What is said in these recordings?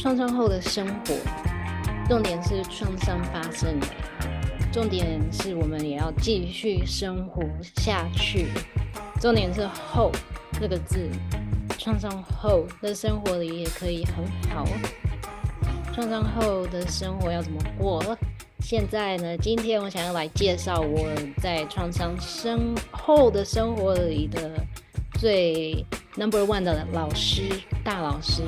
创伤后的生活，重点是创伤发生了，重点是我们也要继续生活下去。重点是“后”这个字，创伤后的生活里也可以很好。创伤后的生活要怎么过？现在呢，今天我想要来介绍我在创伤生后的生活里的最 number one 的老师，大老师。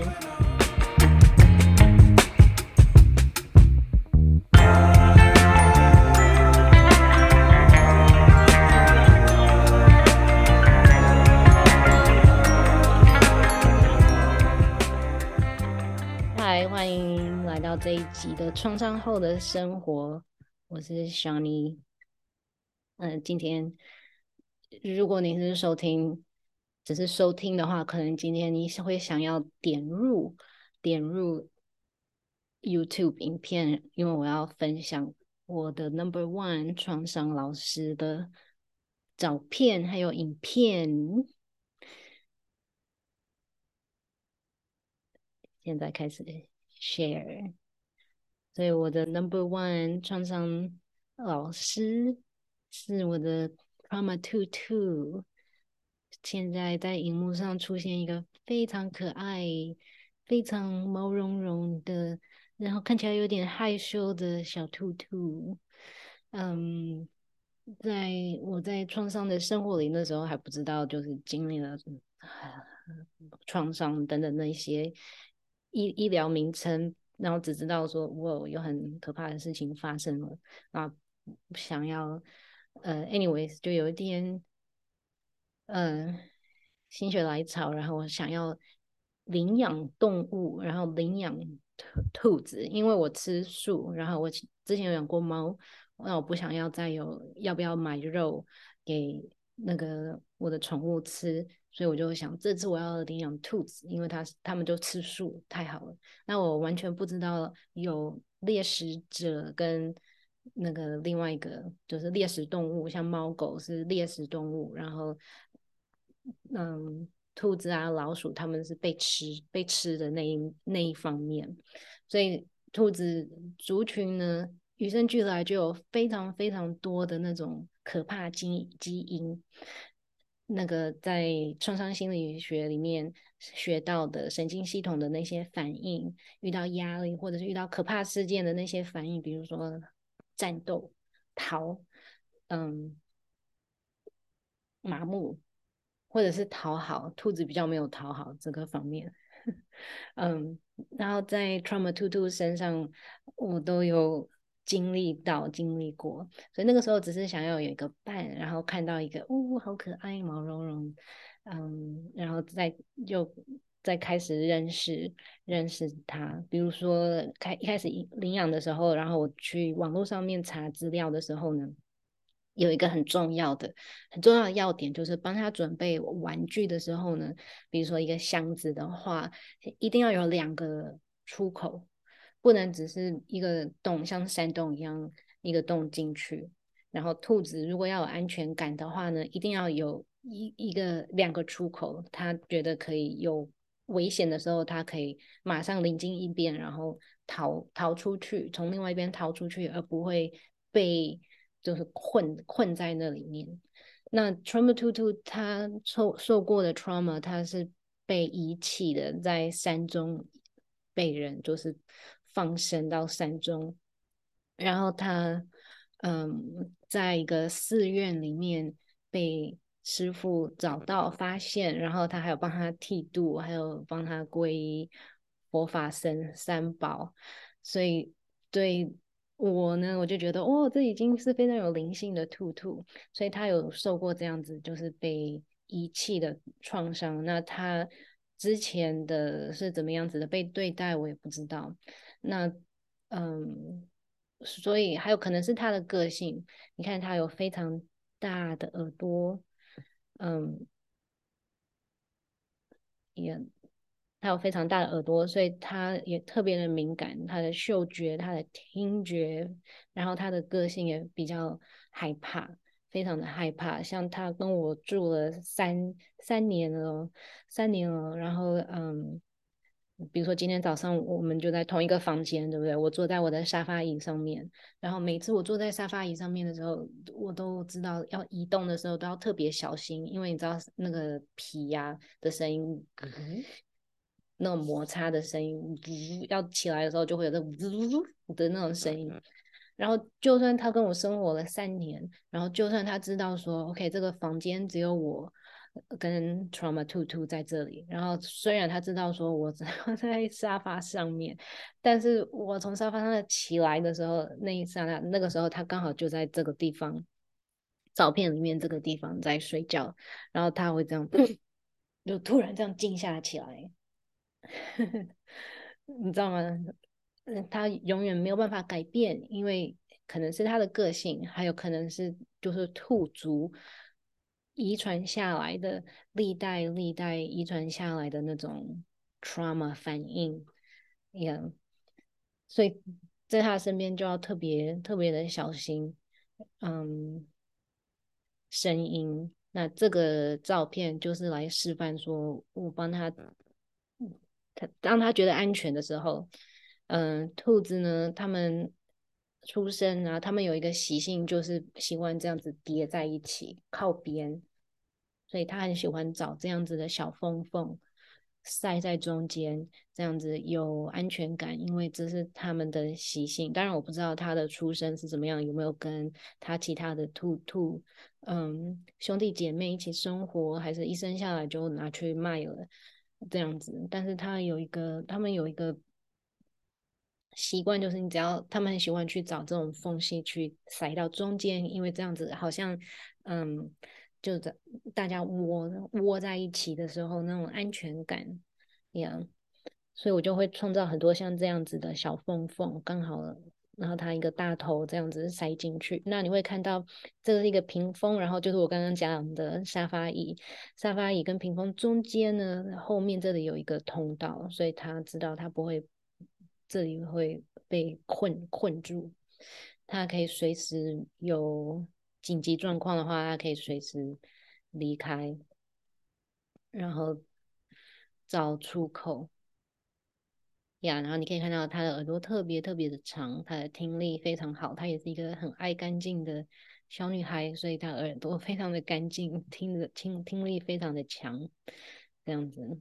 这一集的创伤后的生活，我是 Shani。嗯，今天如果你是收听，只是收听的话，可能今天你是会想要点入点入 YouTube 影片，因为我要分享我的 Number One 创伤老师的照片还有影片。现在开始 share。所以我的 number one 创伤老师是我的 Trauma Two Two，现在在荧幕上出现一个非常可爱、非常毛茸茸的，然后看起来有点害羞的小兔兔。嗯，在我在创伤的生活里那时候还不知道，就是经历了创伤等等那些医医疗名称。然后只知道说，我有很可怕的事情发生了啊，想要呃，anyways，就有一天，嗯、心血来潮，然后我想要领养动物，然后领养兔兔子，因为我吃素，然后我之前有养过猫，那我不想要再有要不要买肉给那个我的宠物吃。所以我就想，这次我要领养兔子，因为它它们就吃素，太好了。那我完全不知道有猎食者跟那个另外一个就是猎食动物，像猫狗是猎食动物，然后嗯，兔子啊、老鼠，它们是被吃被吃的那一那一方面。所以兔子族群呢，与生俱来就有非常非常多的那种可怕基基因。那个在创伤心理学里面学到的神经系统的那些反应，遇到压力或者是遇到可怕事件的那些反应，比如说战斗、逃，嗯，麻木，或者是讨好。兔子比较没有讨好这个方面，嗯，然后在 Trauma Two Two 身上，我都有。经历到经历过，所以那个时候只是想要有一个伴，然后看到一个，呜、哦，好可爱，毛茸茸，嗯，然后再就再开始认识认识他。比如说开一开始领养的时候，然后我去网络上面查资料的时候呢，有一个很重要的很重要的要点，就是帮他准备玩具的时候呢，比如说一个箱子的话，一定要有两个出口。不能只是一个洞，像山洞一样一个洞进去。然后兔子如果要有安全感的话呢，一定要有一一个两个出口。它觉得可以有危险的时候，它可以马上灵机一变，然后逃逃出去，从另外一边逃出去，而不会被就是困困在那里面。那 Trauma Two Two 他受受过的 trauma，他是被遗弃的，在山中被人就是。放生到山中，然后他，嗯，在一个寺院里面被师傅找到发现，然后他还有帮他剃度，还有帮他皈依佛法僧三宝，所以对我呢，我就觉得哦，这已经是非常有灵性的兔兔，所以他有受过这样子就是被遗弃的创伤，那他之前的是怎么样子的被对待，我也不知道。那，嗯，所以还有可能是他的个性。你看，他有非常大的耳朵，嗯，也，他有非常大的耳朵，所以他也特别的敏感，他的嗅觉、他的听觉，然后他的个性也比较害怕，非常的害怕。像他跟我住了三三年了，三年了，然后，嗯。比如说今天早上我们就在同一个房间，对不对？我坐在我的沙发椅上面，然后每次我坐在沙发椅上面的时候，我都知道要移动的时候都要特别小心，因为你知道那个皮呀的声音，嗯、那种摩擦的声音，要起来的时候就会有那种呜的那种声音。然后就算他跟我生活了三年，然后就算他知道说，OK，这个房间只有我。跟 Trauma Two Two 在这里，然后虽然他知道说我 在沙发上面，但是我从沙发上起来的时候，那一刹那，那个时候他刚好就在这个地方，照片里面这个地方在睡觉，然后他会这样，就突然这样静下起来，你知道吗？他永远没有办法改变，因为可能是他的个性，还有可能是就是兔族。遗传下来的历代历代遗传下来的那种 trauma 反应，yeah，所以在他身边就要特别特别的小心，嗯，声音。那这个照片就是来示范说，我帮他，他当他觉得安全的时候，嗯，兔子呢，它们出生啊，它们有一个习性，就是喜欢这样子叠在一起，靠边，所以他很喜欢找这样子的小缝缝，塞在中间，这样子有安全感，因为这是他们的习性。当然，我不知道他的出生是怎么样，有没有跟他其他的兔兔，嗯，兄弟姐妹一起生活，还是一生下来就拿去卖了这样子。但是他有一个，他们有一个。习惯就是你只要他们很喜欢去找这种缝隙去塞到中间，因为这样子好像嗯，就在大家窝窝在一起的时候那种安全感一样，所以我就会创造很多像这样子的小缝缝，刚好然后它一个大头这样子塞进去。那你会看到这是一个屏风，然后就是我刚刚讲的沙发椅，沙发椅跟屏风中间呢，后面这里有一个通道，所以他知道他不会。这里会被困困住，他可以随时有紧急状况的话，他可以随时离开，然后找出口。呀，然后你可以看到他的耳朵特别特别的长，他的听力非常好，他也是一个很爱干净的小女孩，所以她耳朵非常的干净，听的听听力非常的强，这样子。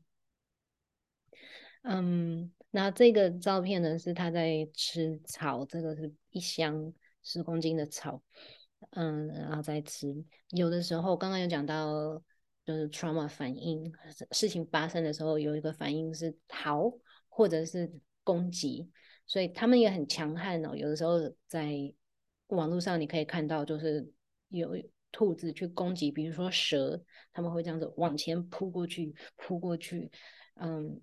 嗯。那这个照片呢，是他在吃草，这个是一箱十公斤的草，嗯，然后在吃。有的时候，刚刚有讲到，就是 trauma 反应，事情发生的时候，有一个反应是逃或者是攻击，所以他们也很强悍哦。有的时候在网络上你可以看到，就是有兔子去攻击，比如说蛇，他们会这样子往前扑过去，扑过去，嗯，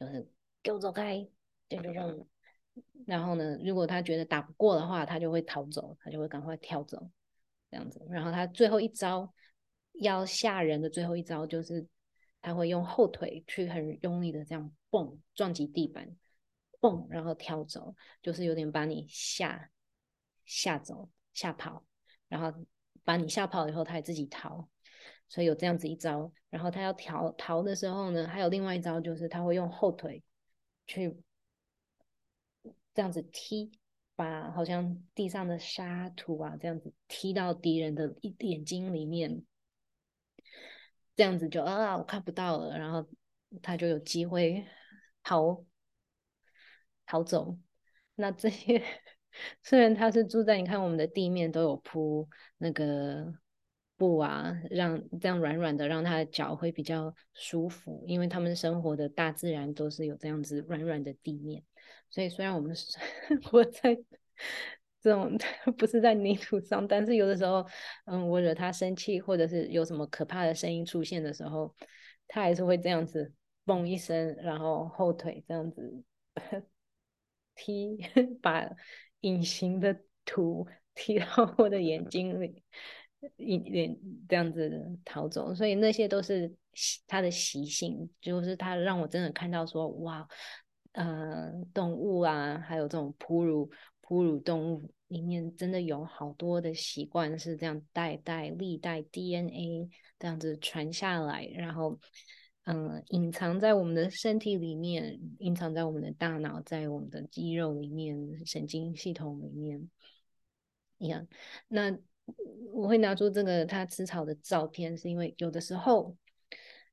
就是。给我走开！对对对。然后呢，如果他觉得打不过的话，他就会逃走，他就会赶快跳走，这样子。然后他最后一招要吓人的最后一招就是，他会用后腿去很用力的这样蹦撞击地板，蹦，然后跳走，就是有点把你吓吓走、吓跑，然后把你吓跑以后，他还自己逃。所以有这样子一招。然后他要逃逃的时候呢，还有另外一招，就是他会用后腿。去这样子踢，把好像地上的沙土啊，这样子踢到敌人的眼睛里面，这样子就啊，我看不到了，然后他就有机会逃逃走。那这些 虽然他是住在，你看我们的地面都有铺那个。布啊，让这样软软的，让他的脚会比较舒服，因为他们生活的大自然都是有这样子软软的地面，所以虽然我们生活在这种不是在泥土上，但是有的时候，嗯，我惹他生气，或者是有什么可怕的声音出现的时候，他还是会这样子嘣一声，然后后腿这样子 踢，把隐形的土 踢到我的眼睛里。一点这样子逃走，所以那些都是他的习性，就是他让我真的看到说，哇，呃，动物啊，还有这种哺乳哺乳动物里面，真的有好多的习惯是这样代代历代 DNA 这样子传下来，然后嗯，隐藏在我们的身体里面，隐藏在我们的大脑，在我们的肌肉里面、神经系统里面。一样，那我会拿出这个他吃草的照片，是因为有的时候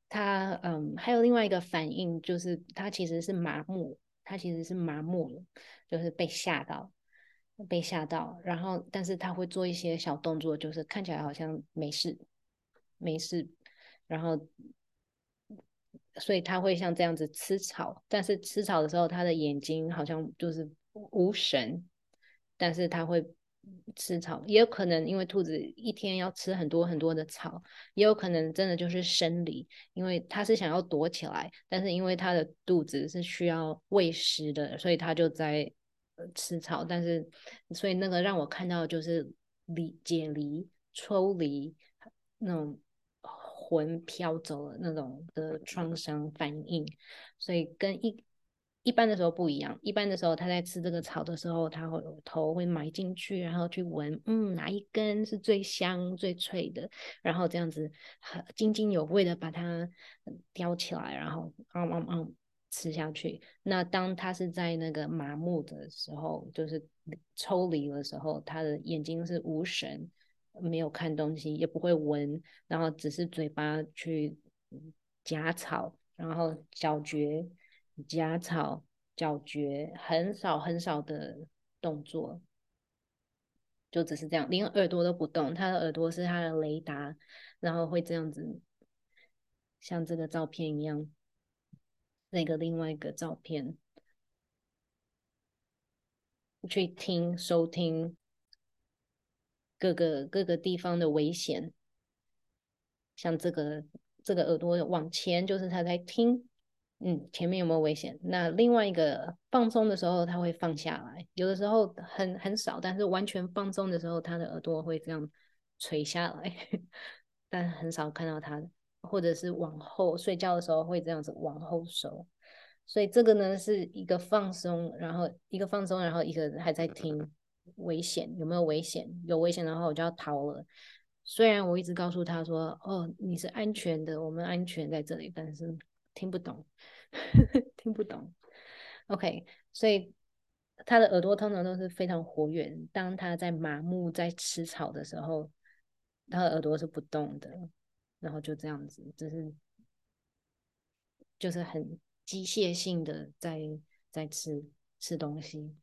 他嗯，还有另外一个反应，就是他其实是麻木，他其实是麻木了，就是被吓到，被吓到，然后但是他会做一些小动作，就是看起来好像没事，没事，然后。所以他会像这样子吃草，但是吃草的时候，他的眼睛好像就是无神，但是他会吃草，也有可能因为兔子一天要吃很多很多的草，也有可能真的就是生理，因为它是想要躲起来，但是因为它的肚子是需要喂食的，所以它就在吃草，但是所以那个让我看到就是离解离抽离那种。魂飘走了那种的创伤反应，所以跟一一般的时候不一样。一般的时候，他在吃这个草的时候，他会头会埋进去，然后去闻，嗯，哪一根是最香、最脆的，然后这样子很津津有味的把它叼起来，然后嗯嗯嗯吃下去。那当他是在那个麻木的时候，就是抽离的时候，他的眼睛是无神。没有看东西，也不会闻，然后只是嘴巴去夹草，然后嚼嚼夹草嚼嚼，很少很少的动作，就只是这样，连耳朵都不动。他的耳朵是他的雷达，然后会这样子，像这个照片一样，那个另外一个照片，去听收听。各个各个地方的危险，像这个这个耳朵往前，就是他在听，嗯，前面有没有危险？那另外一个放松的时候，他会放下来，有的时候很很少，但是完全放松的时候，他的耳朵会这样垂下来，但很少看到他，或者是往后睡觉的时候会这样子往后收，所以这个呢是一个放松，然后一个放松，然后一个还在听。危险，有没有危险？有危险的话，我就要逃了。虽然我一直告诉他说：“哦，你是安全的，我们安全在这里。”但是听不懂，听不懂。OK，所以他的耳朵通常都是非常活跃。当他在麻木、在吃草的时候，他的耳朵是不动的，然后就这样子，就是就是很机械性的在在吃吃东西。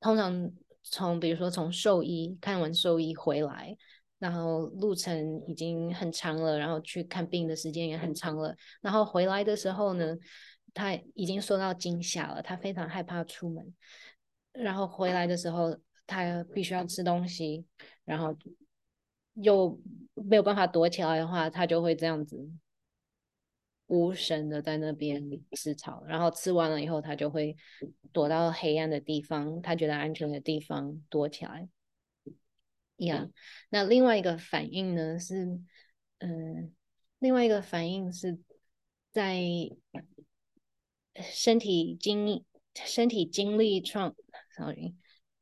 通常从比如说从兽医看完兽医回来，然后路程已经很长了，然后去看病的时间也很长了，然后回来的时候呢，他已经受到惊吓了，他非常害怕出门，然后回来的时候他必须要吃东西，然后又没有办法躲起来的话，他就会这样子。无神的在那边吃草，然后吃完了以后，他就会躲到黑暗的地方，他觉得安全的地方躲起来。yeah.，那另外一个反应呢是，嗯，另外一个反应是在身体经身体经历创，sorry，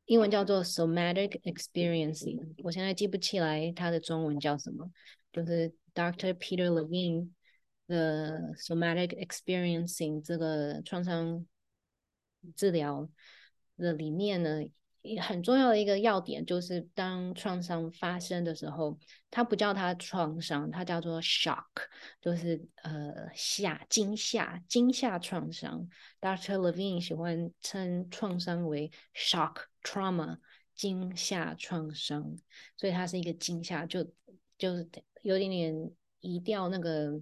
英文叫做 somatic experiencing，我现在记不起来它的中文叫什么，就是 Dr. Peter Levine。的 somatic experiencing 这个创伤治疗的里面呢，很重要的一个要点就是，当创伤发生的时候，它不叫它创伤，它叫做 shock，就是呃吓惊吓惊吓创伤。Dr. Levine 喜欢称创伤为 shock trauma 惊吓创伤，所以它是一个惊吓，就就是有点点移掉那个。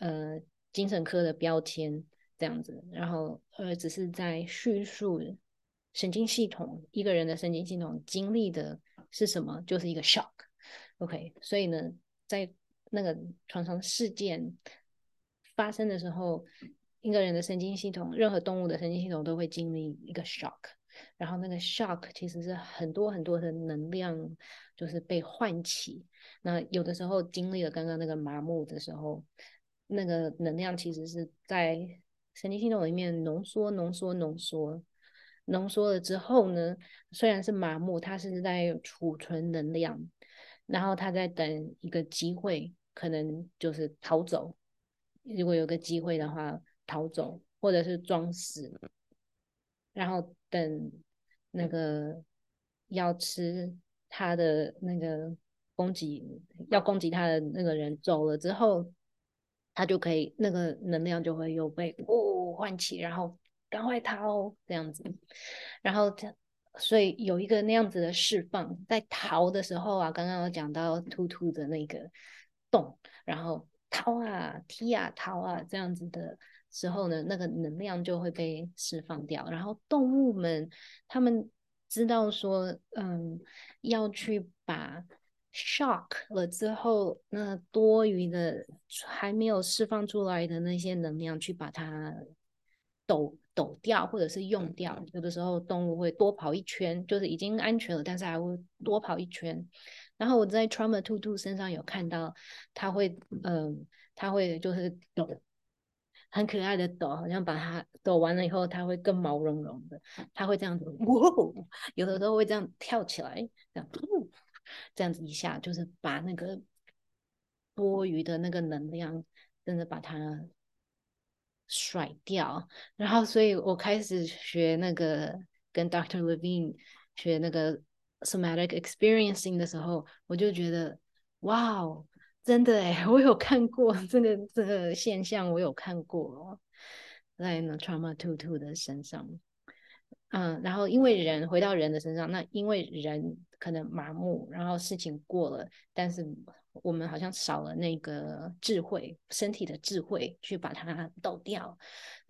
呃，精神科的标签这样子，然后呃，只是在叙述神经系统一个人的神经系统经历的是什么，就是一个 shock。OK，所以呢，在那个创伤事件发生的时候，一个人的神经系统，任何动物的神经系统都会经历一个 shock，然后那个 shock 其实是很多很多的能量，就是被唤起。那有的时候经历了刚刚那个麻木的时候。那个能量其实是在神经系统里面浓缩、浓缩、浓缩、浓缩了之后呢，虽然是麻木，它是在储存能量，然后它在等一个机会，可能就是逃走，如果有个机会的话逃走，或者是装死，然后等那个要吃他的那个攻击要攻击他的那个人走了之后，他就可以那个能量就会又被哦唤起，然后赶快逃这样子，然后这。所以有一个那样子的释放，在逃的时候啊，刚刚有讲到兔兔的那个洞，然后逃啊、踢啊、逃啊这样子的时候呢，那个能量就会被释放掉。然后动物们他们知道说，嗯，要去把 shock 了之后，那多余的还没有释放出来的那些能量，去把它抖。抖掉或者是用掉，有的时候动物会多跑一圈，就是已经安全了，但是还会多跑一圈。然后我在 Trauma Two Two 身上有看到，它会，嗯，它会就是抖，很可爱的抖，好像把它抖完了以后，它会更毛茸茸的，它会这样子，哇，有的时候会这样跳起来，这样，这样子一下，就是把那个多余的那个能量，真的把它。甩掉，然后所以我开始学那个跟 Doctor Levine 学那个 somatic experiencing 的时候，我就觉得哇哦，真的诶，我有看过这个这个现象，我有看过在那 Trauma Two Two 的身上，嗯，然后因为人回到人的身上，那因为人可能麻木，然后事情过了，但是。我们好像少了那个智慧，身体的智慧去把它抖掉，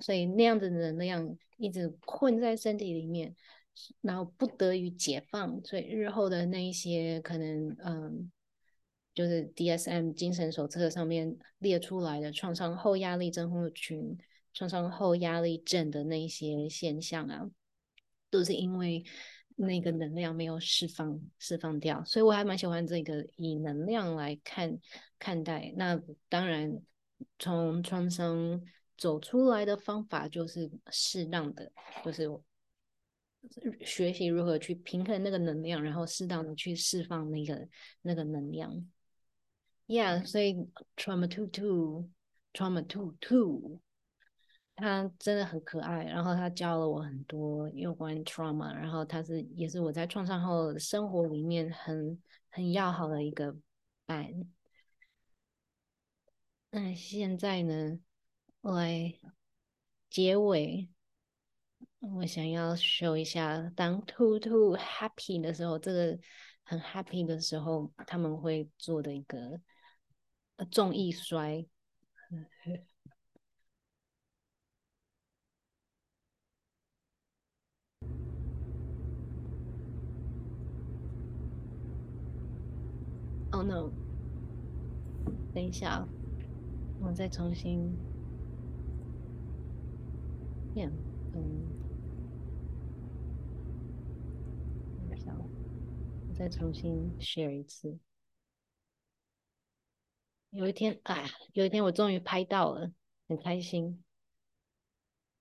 所以那样子的能量一直困在身体里面，然后不得于解放，所以日后的那一些可能，嗯，就是 DSM 精神手册上面列出来的创伤后压力症候群、创伤后压力症的那些现象啊，都是因为。那个能量没有释放释放掉，所以我还蛮喜欢这个以能量来看看待。那当然，从创伤走出来的方法就是适当的，就是学习如何去平衡那个能量，然后适当的去释放那个那个能量。Yeah，所以 Trauma Two Two，Trauma Two Two。他真的很可爱，然后他教了我很多有关 trauma，然后他是也是我在创伤后生活里面很很要好的一个伴。那现在呢，我结尾，我想要 show 一下，当兔兔 happy 的时候，这个很 happy 的时候，他们会做的一个重易摔。Oh no！等一下，我再重新变。嗯，等一下，我再重新 share 一次。有一天，哎，有一天我终于拍到了，很开心。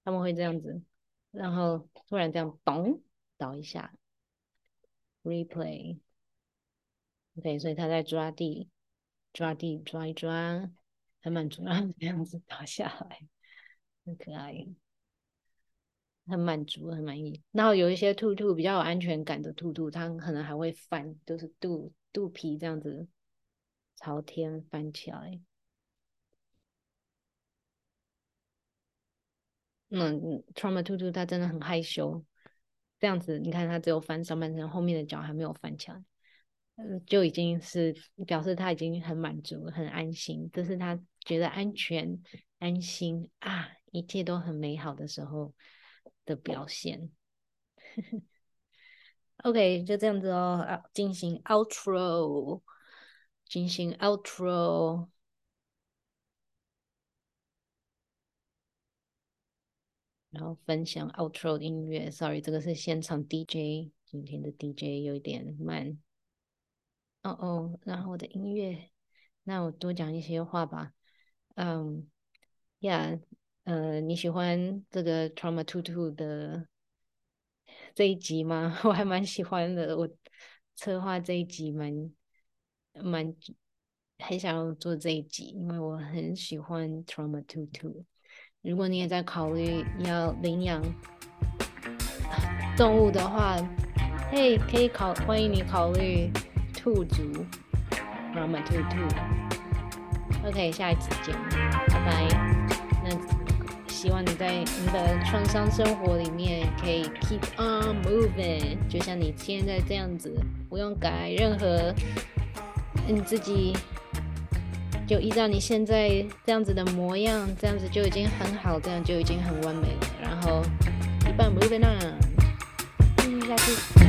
他们会这样子，然后突然这样咚倒一下，replay。对，所以他在抓地，抓地，抓一抓，很满足，然后这样子倒下来，很可爱，很满足，很满意。然后有一些兔兔比较有安全感的兔兔，它可能还会翻，就是肚肚皮这样子朝天翻起来。嗯，Trauma 兔兔它真的很害羞，这样子，你看它只有翻上半身，后面的脚还没有翻起来。就已经是表示他已经很满足、很安心，这是他觉得安全、安心啊，一切都很美好的时候的表现。OK，就这样子哦，进行 outro，进行 outro，然后分享 outro 音乐。Sorry，这个是现场 DJ，今天的 DJ 有一点慢。哦哦，然后我的音乐，那我多讲一些话吧。嗯，呀，呃，你喜欢这个 Trauma Two Two 的这一集吗？我还蛮喜欢的，我策划这一集蛮蛮很想要做这一集，因为我很喜欢 Trauma to to。如果你也在考虑要领养动物的话，嘿，可以考，欢迎你考虑兔族 Trauma Tutu。OK，下一次见，拜拜。那希望你在你的创伤生活里面可以 keep on moving，就像你现在这样子，不用改任何你自己。就依照你现在这样子的模样，这样子就已经很好，这样就已经很完美了。然后，一半 moving on，下次。